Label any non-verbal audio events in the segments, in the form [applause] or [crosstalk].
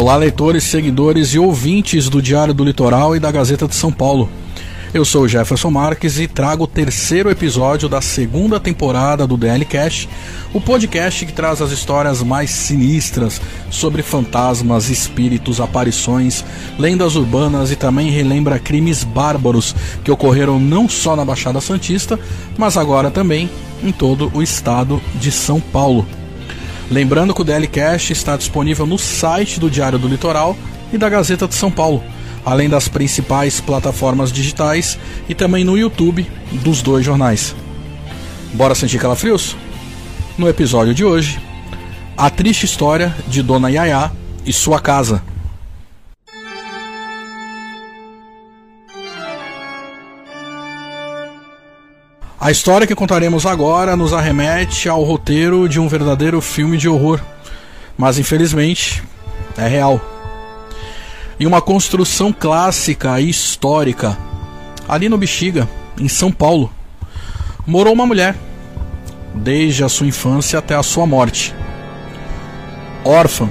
Olá, leitores, seguidores e ouvintes do Diário do Litoral e da Gazeta de São Paulo. Eu sou Jefferson Marques e trago o terceiro episódio da segunda temporada do DL Cast, o podcast que traz as histórias mais sinistras sobre fantasmas, espíritos, aparições, lendas urbanas e também relembra crimes bárbaros que ocorreram não só na Baixada Santista, mas agora também em todo o estado de São Paulo. Lembrando que o DL Cast está disponível no site do Diário do Litoral e da Gazeta de São Paulo além das principais plataformas digitais e também no YouTube dos dois jornais. Bora sentir calafrios? No episódio de hoje, a triste história de Dona Yaya e sua casa. A história que contaremos agora nos arremete ao roteiro de um verdadeiro filme de horror, mas infelizmente é real e uma construção clássica e histórica. Ali no Bexiga, em São Paulo, morou uma mulher, desde a sua infância até a sua morte. Órfã,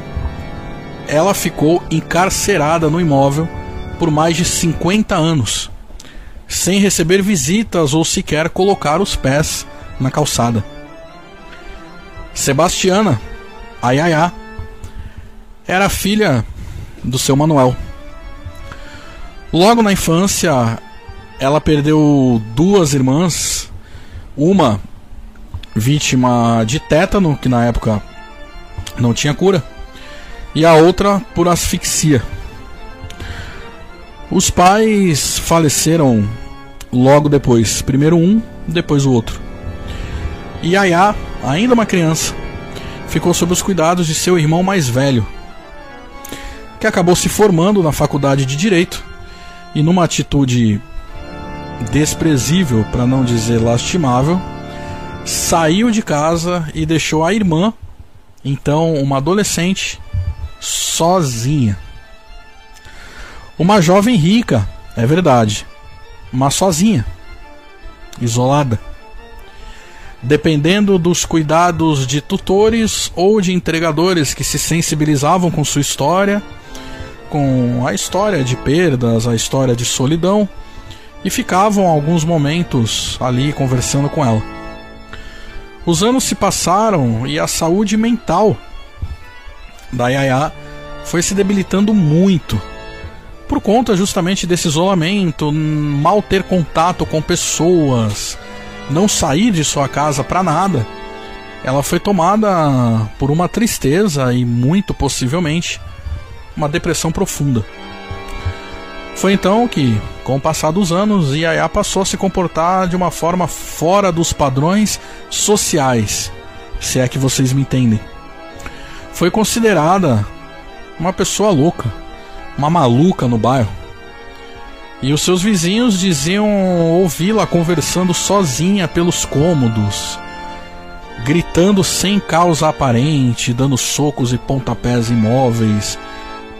ela ficou encarcerada no imóvel por mais de 50 anos, sem receber visitas ou sequer colocar os pés na calçada. Sebastiana, a Yaya, era filha do seu Manuel. Logo na infância, ela perdeu duas irmãs, uma vítima de tétano, que na época não tinha cura, e a outra por asfixia. Os pais faleceram logo depois, primeiro um, depois o outro. E Yaya, ainda uma criança, ficou sob os cuidados de seu irmão mais velho, que acabou se formando na faculdade de Direito e, numa atitude desprezível, para não dizer lastimável, saiu de casa e deixou a irmã, então uma adolescente, sozinha. Uma jovem rica, é verdade, mas sozinha, isolada. Dependendo dos cuidados de tutores ou de entregadores que se sensibilizavam com sua história com a história de perdas, a história de solidão, e ficavam alguns momentos ali conversando com ela. Os anos se passaram e a saúde mental da Yaya foi se debilitando muito. Por conta justamente desse isolamento, mal ter contato com pessoas, não sair de sua casa para nada, ela foi tomada por uma tristeza e muito possivelmente uma depressão profunda. Foi então que, com o passar dos anos, Yaya passou a se comportar de uma forma fora dos padrões sociais, se é que vocês me entendem. Foi considerada uma pessoa louca, uma maluca no bairro. E os seus vizinhos diziam ouvi-la conversando sozinha pelos cômodos, gritando sem causa aparente, dando socos e pontapés imóveis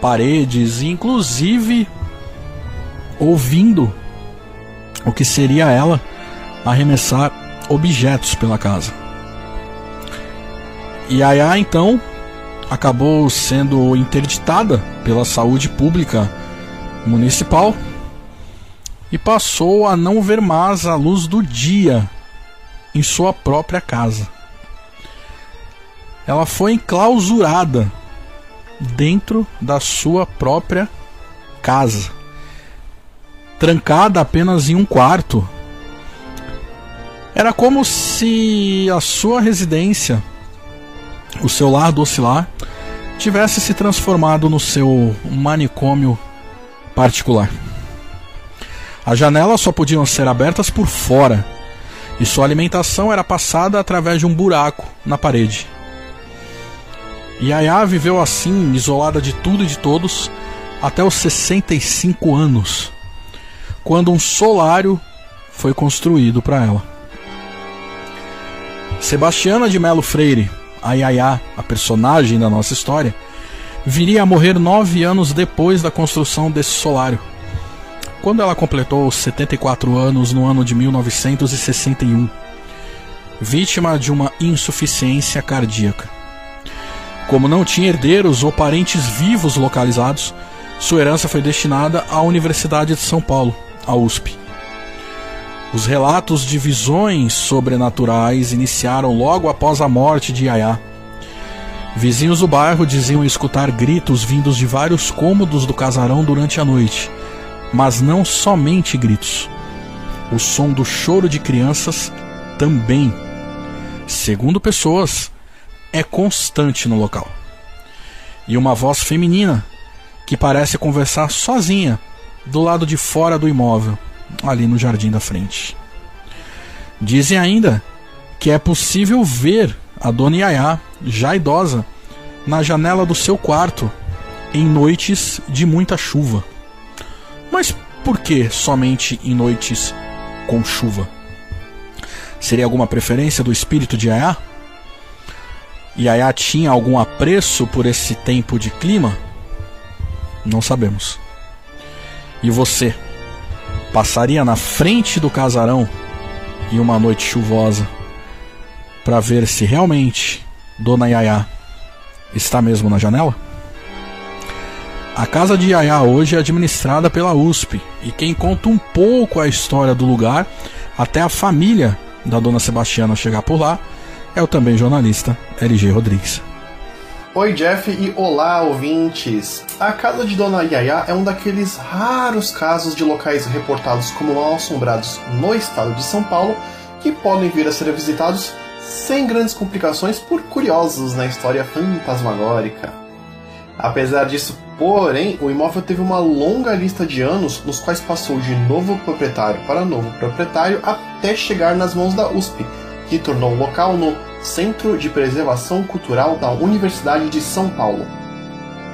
paredes, inclusive ouvindo o que seria ela arremessar objetos pela casa. E Yaya então acabou sendo interditada pela saúde pública municipal e passou a não ver mais a luz do dia em sua própria casa. Ela foi enclausurada dentro da sua própria casa, trancada apenas em um quarto. Era como se a sua residência, o seu lar docilar, tivesse se transformado no seu manicômio particular. As janelas só podiam ser abertas por fora e sua alimentação era passada através de um buraco na parede. Yaya viveu assim, isolada de tudo e de todos, até os 65 anos, quando um solário foi construído para ela. Sebastiana de Melo Freire, a Yaya, a personagem da nossa história, viria a morrer nove anos depois da construção desse solário, quando ela completou 74 anos no ano de 1961, vítima de uma insuficiência cardíaca. Como não tinha herdeiros ou parentes vivos localizados, sua herança foi destinada à Universidade de São Paulo, a USP. Os relatos de visões sobrenaturais iniciaram logo após a morte de Yaya. Vizinhos do bairro diziam escutar gritos vindos de vários cômodos do casarão durante a noite, mas não somente gritos. O som do choro de crianças também, segundo pessoas, é constante no local. E uma voz feminina que parece conversar sozinha do lado de fora do imóvel ali no jardim da frente. Dizem ainda que é possível ver a dona Yaya, já idosa, na janela do seu quarto em noites de muita chuva. Mas por que somente em noites com chuva? Seria alguma preferência do espírito de Yaya? Yaya tinha algum apreço por esse tempo de clima? Não sabemos. E você? Passaria na frente do casarão em uma noite chuvosa para ver se realmente Dona Yaya está mesmo na janela? A casa de Yaya hoje é administrada pela USP e quem conta um pouco a história do lugar até a família da Dona Sebastiana chegar por lá é o também jornalista LG Rodrigues. Oi, Jeff, e olá, ouvintes! A casa de Dona Yaya é um daqueles raros casos de locais reportados como mal assombrados no estado de São Paulo que podem vir a ser visitados sem grandes complicações por curiosos na história fantasmagórica. Apesar disso, porém, o imóvel teve uma longa lista de anos nos quais passou de novo proprietário para novo proprietário até chegar nas mãos da USP, que tornou o local no Centro de Preservação Cultural da Universidade de São Paulo.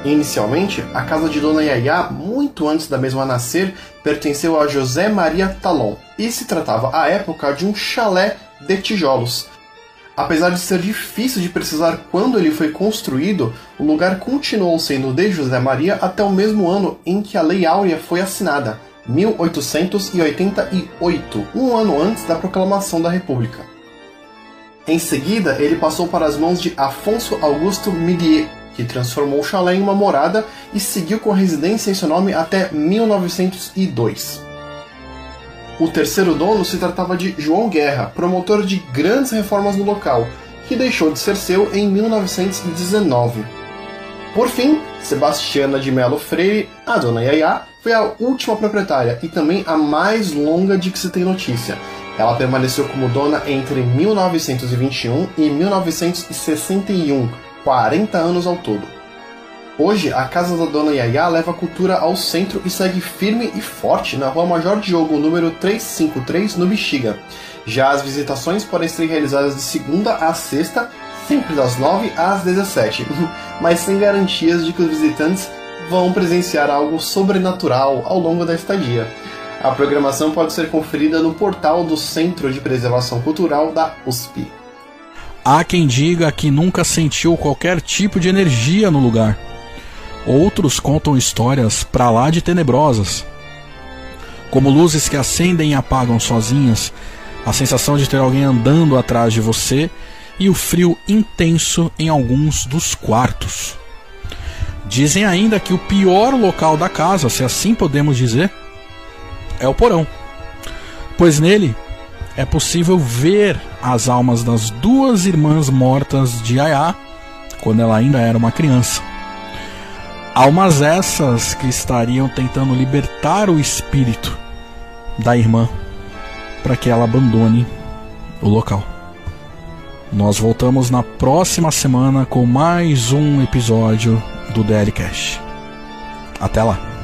Inicialmente, a casa de Dona Yaya, muito antes da mesma nascer, pertenceu a José Maria Talon e se tratava à época de um chalé de tijolos. Apesar de ser difícil de precisar quando ele foi construído, o lugar continuou sendo de José Maria até o mesmo ano em que a Lei Áurea foi assinada, 1888, um ano antes da proclamação da República. Em seguida, ele passou para as mãos de Afonso Augusto Miguel, que transformou o chalé em uma morada e seguiu com residência em seu nome até 1902. O terceiro dono se tratava de João Guerra, promotor de grandes reformas no local, que deixou de ser seu em 1919. Por fim, Sebastiana de Melo Freire, a dona Yaya, foi a última proprietária e também a mais longa de que se tem notícia, ela permaneceu como dona entre 1921 e 1961, 40 anos ao todo. Hoje, a casa da Dona Yaya leva a cultura ao centro e segue firme e forte na Rua Major Diogo, número 353, no Bexiga. Já as visitações podem ser realizadas de segunda a sexta, sempre das 9 às 17, [laughs] mas sem garantias de que os visitantes vão presenciar algo sobrenatural ao longo da estadia. A programação pode ser conferida no portal do Centro de Preservação Cultural da USP. Há quem diga que nunca sentiu qualquer tipo de energia no lugar. Outros contam histórias para lá de tenebrosas, como luzes que acendem e apagam sozinhas, a sensação de ter alguém andando atrás de você e o frio intenso em alguns dos quartos. Dizem ainda que o pior local da casa, se assim podemos dizer, é o porão, pois nele é possível ver as almas das duas irmãs mortas de Ayá quando ela ainda era uma criança. Almas essas que estariam tentando libertar o espírito da irmã para que ela abandone o local. Nós voltamos na próxima semana com mais um episódio do DL Cash. Até lá!